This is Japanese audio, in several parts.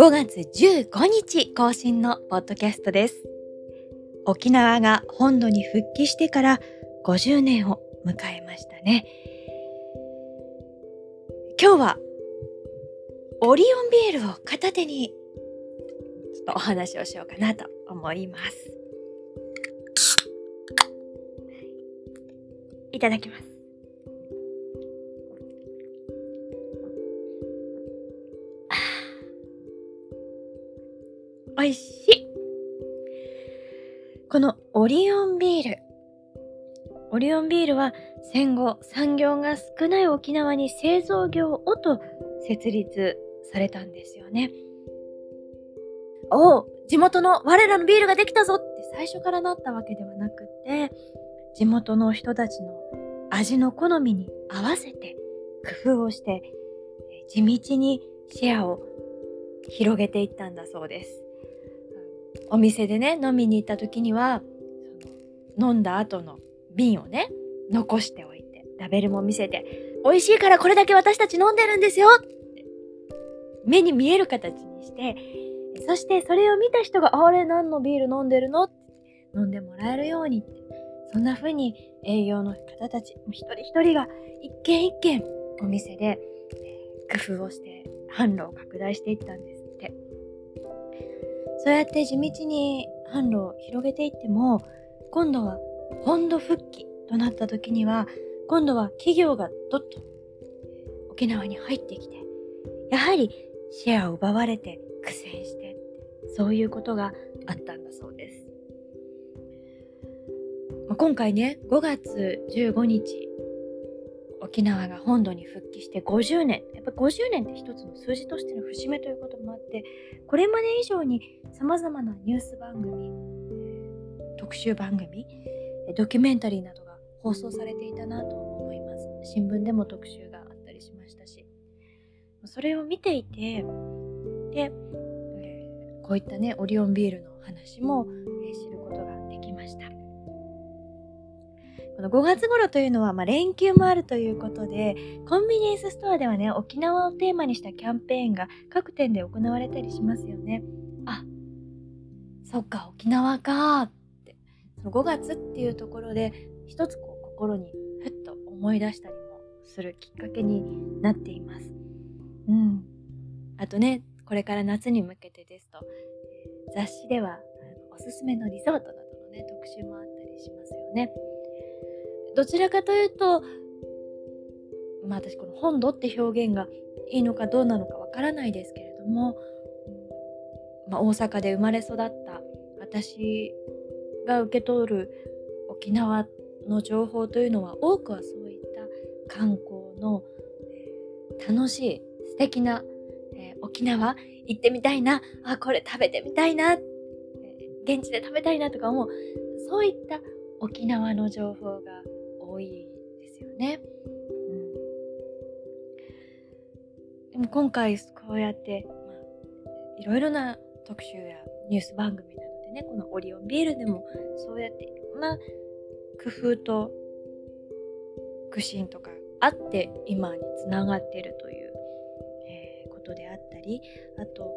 5月15日更新のポッドキャストです。沖縄が本土に復帰してから50年を迎えましたね。今日はオリオンビールを片手にちょっとお話をしようかなと思います。いただきます。美味しい。このオリオンビール。オリオンビールは戦後産業が少ない沖縄に製造業をと設立されたんですよね。おお地元の我らのビールができたぞって最初からなったわけではなくて地元の人たちの味の好みに合わせて工夫をして地道にシェアを広げていったんだそうです。お店でね飲みに行った時には飲んだ後の瓶をね残しておいてラベルも見せて美味しいからこれだけ私たち飲んでるんですよって目に見える形にしてそしてそれを見た人があれ何のビール飲んでるのって飲んでもらえるようにってそんな風に営業の方たち一人一人が一軒一軒お店で工夫をして販路を拡大していったんですそうやって地道に販路を広げていっても今度は本土復帰となった時には今度は企業がどっと沖縄に入ってきてやはりシェアを奪われて苦戦してそういうことがあったんだそうです。まあ今回ね5月15日沖縄が本土に復帰して50年。やっぱ50年って一つの数字としての節目ということもあってこれまで以上にさまざまなニュース番組特集番組ドキュメンタリーなどが放送されていたなと思います。新聞でも特集があったりしましたし。それを見ていてで、えー、こういったねオリオンビールの話も、この5月頃というのは、まあ、連休もあるということでコンビニエンスストアではね沖縄をテーマにしたキャンペーンが各店で行われたりしますよね。あそっか沖縄かって。その5月っていうところで一つこう心にふっと思い出したりもするきっかけになっています。うん。あとねこれから夏に向けてですと、雑誌ではおすすめのリゾートなどのね特集もあったりしますよね。どちらかというとまあ私この本土って表現がいいのかどうなのかわからないですけれども、まあ、大阪で生まれ育った私が受け取る沖縄の情報というのは多くはそういった観光の、楽しい素敵な、えー、沖縄行ってみたいなあこれ食べてみたいな、え、現地で食べたいなとか思うそういった沖縄の情報が多いですよね。うん、でも今回こうやって、まあ、いろいろな特集やニュース番組などでねこのオリオンビールでもそうやってまあ工夫と苦心とかあって今につながっているという、えー、ことであったりあと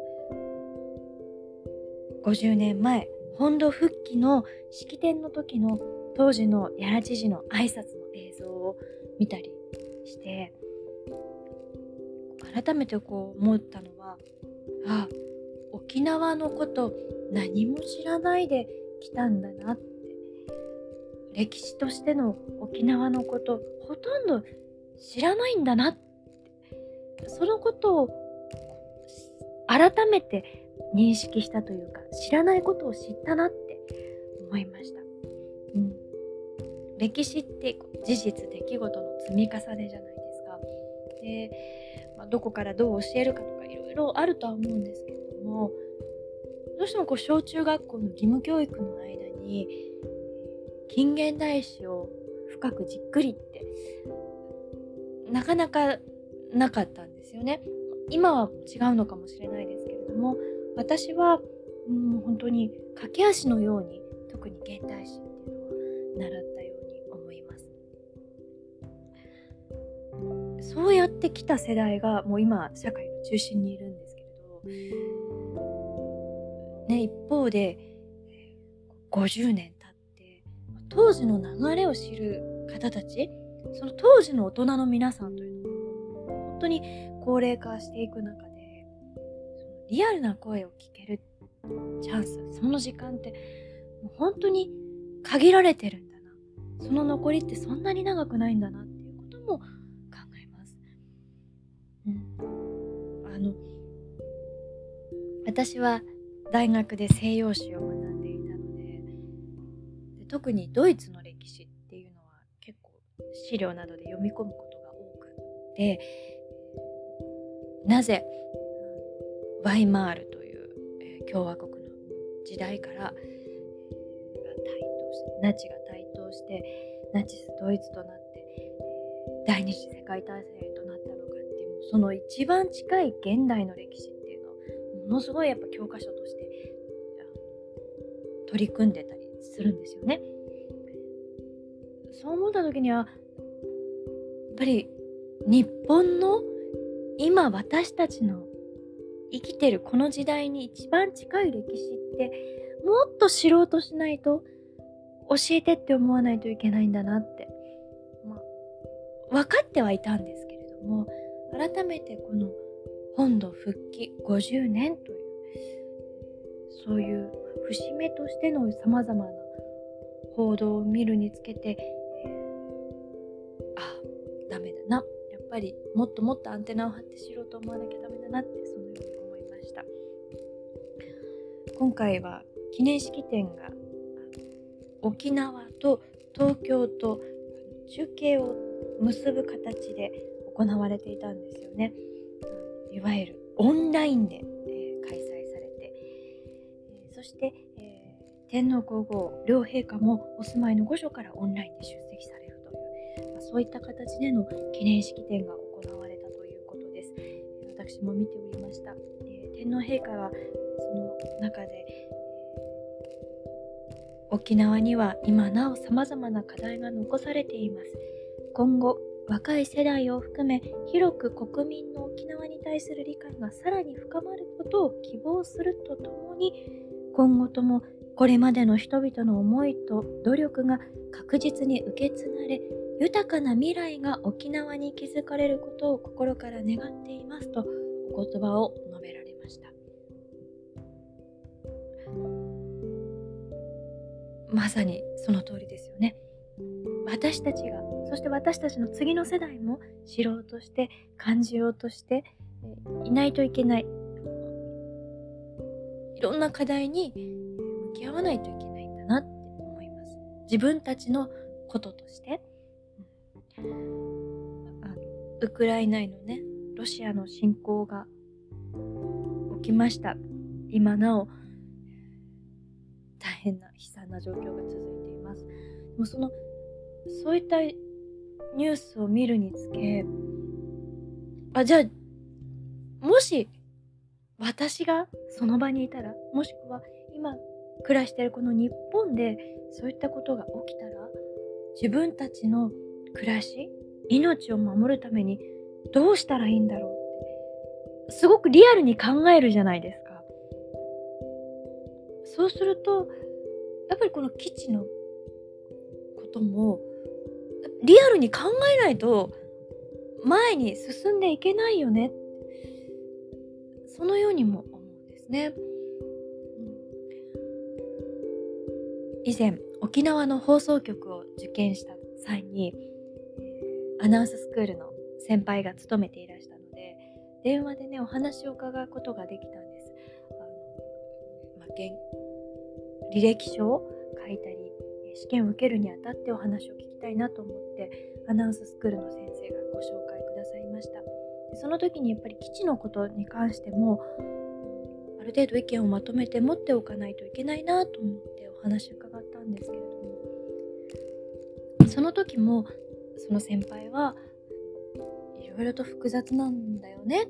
50年前本土復帰の式典の時の当時の屋良知事の挨拶の映像を見たりして改めてこう思ったのはあ沖縄のこと何も知らないで来たんだなって歴史としての沖縄のことほとんど知らないんだなってそのことを改めて認識したというか知らないことを知ったなって思いました。歴史って事実出来事の積み重ねじゃないですか。で、まあ、どこからどう教えるかとかいろいろあるとは思うんですけれどもどうしてもこう小中学校の義務教育の間に近現代史を深くじっくりってなかなかなかったんですよね。今は違うのかもしれないですけれども私はもう本当に駆け足のように特に現代史っていうのを習ったそうやってきた世代がもう今社会の中心にいるんですけれど、ね、一方で50年経って当時の流れを知る方たちその当時の大人の皆さんというのも本当に高齢化していく中でリアルな声を聞けるチャンスその時間ってもう本当に限られてるんだな。その残りってそんなに長くないんだなっていうこともあの私は大学で西洋史を学んでいたのでで特にドイツの歴史っていうのは結構資料などで読み込むことが多くてなぜワイマールという共和国の時代から、ナチが台頭してナチスドイツとなって第二次世界大戦へとその一番近い現代の歴史っていうのをものすごいやっぱ教科書として取り組んでたりするんですよね。そう思った時にはやっぱり日本の今私たちの生きてるこの時代に一番近い歴史ってもっと知ろうとしないと教えてって思わないといけないんだなって、まあ、分かってはいたんですけれども改めてこの本土復帰50年というそういう節目としてのさまざまな報道を見るにつけて、えー、あダメだな。やっぱりもっともっとアンテナを張って知ろうと思わなきゃダメだなってそのように思いました。今回は記念式典が沖縄と東京と中継を結ぶ形で行われていたんですよね。いわゆるオンラインで、え、開催されて、え、そして、え、天皇皇后両陛下もお住まいの御所からオンラインで出席されるという、まあ、そういった形での記念式典が行われたということです。私も見ておりました、え天皇陛下はその中で沖縄には今なおさまざまな課題が残されています。今後若い世代を含め広く国民の沖縄に対する理解がさらに深まることを希望するとともに今後ともこれまでの人々の思いと努力が確実に受け継がれ豊かな未来が沖縄に築かれることを心から願っていますとお言葉を述べられました。まさにその通りですよね。私たちがそして私たちの次の世代も知ろうとして感じようとしていないといけない。いろんな課題に向き合わないといけないんだなって思います。自分たちのこととして、ウクライナへのねロシアの侵攻が起きました。今なお大変な悲惨な状況が続いています。でもそのそういったニュースを見るにつけあじゃあもし私がその場にいたらもしくは今暮らしてるこの日本でそういったことが起きたら自分たちの暮らし命を守るためにどうしたらいいんだろうってすごくリアルに考えるじゃないですか。そうするとやっぱりこの基地のこともリアルに考えないと前に進んでいけないよねそのようにも思うんですね。以前沖縄の放送局を受験した際にアナウンススクールの先輩が勤めていらしたので電話でねお話を伺うことができたんです。あのまあ、履歴書を書いたり試験を受けるにあたってお話を聞きたいなと思ってアナウンススクールの先生がご紹介くださいました。でその時にやっぱり基地のことに関してもある程度意見をまとめて持っておかないといけないなと思ってお話を伺ったんですけれども。その時もその先輩はいろいろと複雑なんだよね。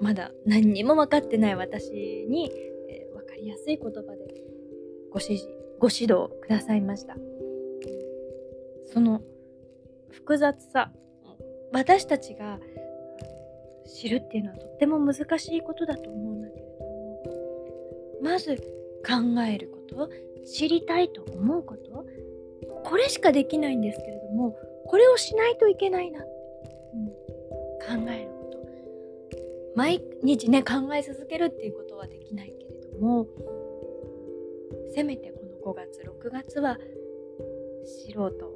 まだ何にも分かってない私に、えー、分かりやすい言葉でご指示ご指導くださいました。その複雑さ私たちが知るっていうのはとっても難しいことだと思うんだけれどもまず考えること知りたいと思うことこれしかできないんですけれどもこれをしないといけないな、うん、考えること。毎日ね考え続けるっていうことはできないけれどもせめてこの5月6月は素人アンテナを張っ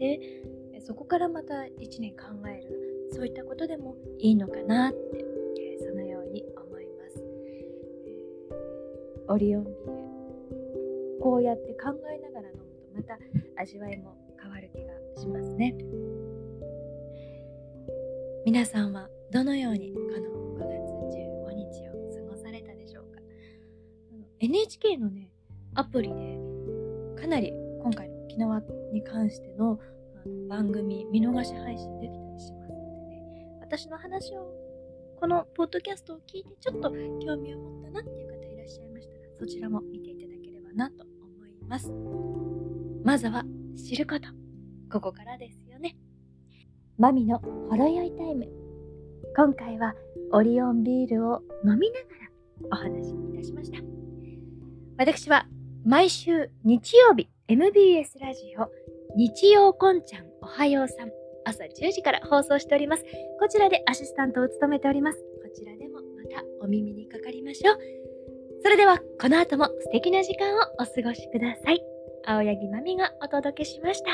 てそこからまた1年考えるそういったことでもいいのかなって、えそのように思います、オリオンビールこうやって考えながら飲むとまた味わいも変わる気がしますね。皆さんはどのようにこの5月15日を過ごされたでしょうか？NHK のねアプリでかなり縄に関してのあの番組見逃し配信できたりしますのでね。私の話をこのポッドキャストを聞いてちょっと興味を持ったなっていう方いらっしゃいましたらそちらも見ていただければなと思います。まずは知ることここからですよね。マミのほろ酔いタイム。今回はオリオンビールを飲みながらお話しいたしました。私は毎週日曜日 MBS ラジオ日曜こんちゃんおはようさん。朝10時から放送しております。こちらでアシスタントを務めております。こちらでもまたお耳にかかりましょう。それではこの後も素敵な時間をお過ごしください。青柳まみがお届けしました。